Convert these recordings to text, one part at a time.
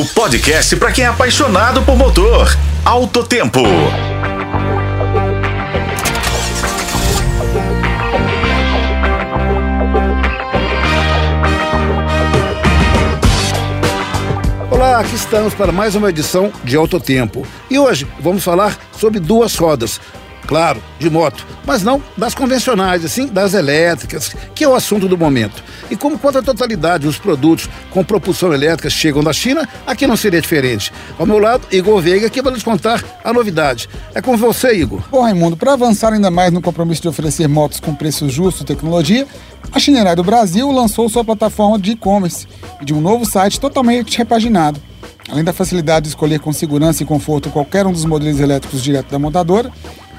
O podcast para quem é apaixonado por motor. Alto Tempo. Olá, aqui estamos para mais uma edição de Alto Tempo. E hoje vamos falar sobre duas rodas. Claro, de moto, mas não das convencionais, assim, das elétricas, que é o assunto do momento. E como quanto à totalidade dos produtos com propulsão elétrica chegam da China, aqui não seria diferente. Ao meu lado, Igor Veiga, que vai nos contar a novidade. É com você, Igor. Bom, Raimundo, para avançar ainda mais no compromisso de oferecer motos com preço justo e tecnologia, a Chinerai do Brasil lançou sua plataforma de e-commerce e de um novo site totalmente repaginado. Além da facilidade de escolher com segurança e conforto qualquer um dos modelos elétricos direto da montadora,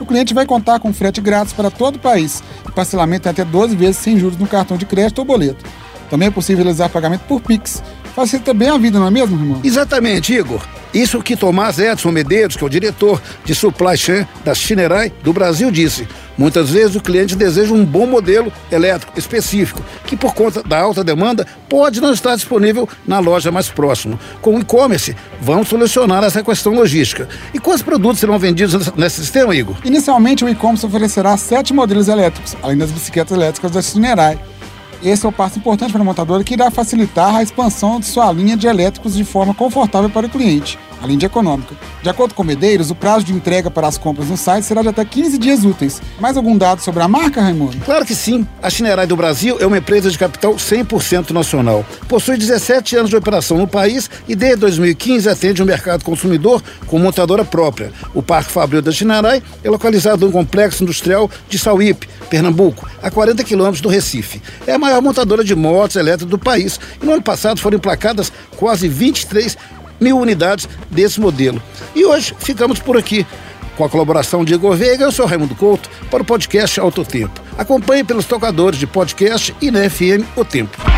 o cliente vai contar com frete grátis para todo o país e parcelamento em até 12 vezes sem juros no cartão de crédito ou boleto. Também é possível realizar pagamento por Pix. Facilita bem a vida, não é mesmo, irmão? Exatamente, Igor. Isso que Tomás Edson Medeiros, que é o diretor de supply chain da Chinerai do Brasil, disse. Muitas vezes o cliente deseja um bom modelo elétrico específico, que por conta da alta demanda pode não estar disponível na loja mais próxima. Com o e-commerce, vamos solucionar essa questão logística. E quais produtos serão vendidos nesse sistema, Igor? Inicialmente, o e-commerce oferecerá sete modelos elétricos, além das bicicletas elétricas da Chinerai. Esse é o passo importante para a montadora que irá facilitar a expansão de sua linha de elétricos de forma confortável para o cliente, além de econômica. De acordo com Medeiros, o prazo de entrega para as compras no site será de até 15 dias úteis. Mais algum dado sobre a marca, Raimundo? Claro que sim. A Chinerai do Brasil é uma empresa de capital 100% nacional. Possui 17 anos de operação no país e desde 2015 atende o mercado consumidor com montadora própria. O Parque Fabril da Chinerai é localizado no complexo industrial de Sauípe, Pernambuco, a 40 quilômetros do Recife. É a maior montadora de motos elétricas do país. E no ano passado foram emplacadas quase 23 mil unidades desse modelo. E hoje ficamos por aqui. Com a colaboração de Igor Veiga, eu sou Raimundo Couto para o podcast Alto Tempo. Acompanhe pelos tocadores de podcast e na FM O Tempo.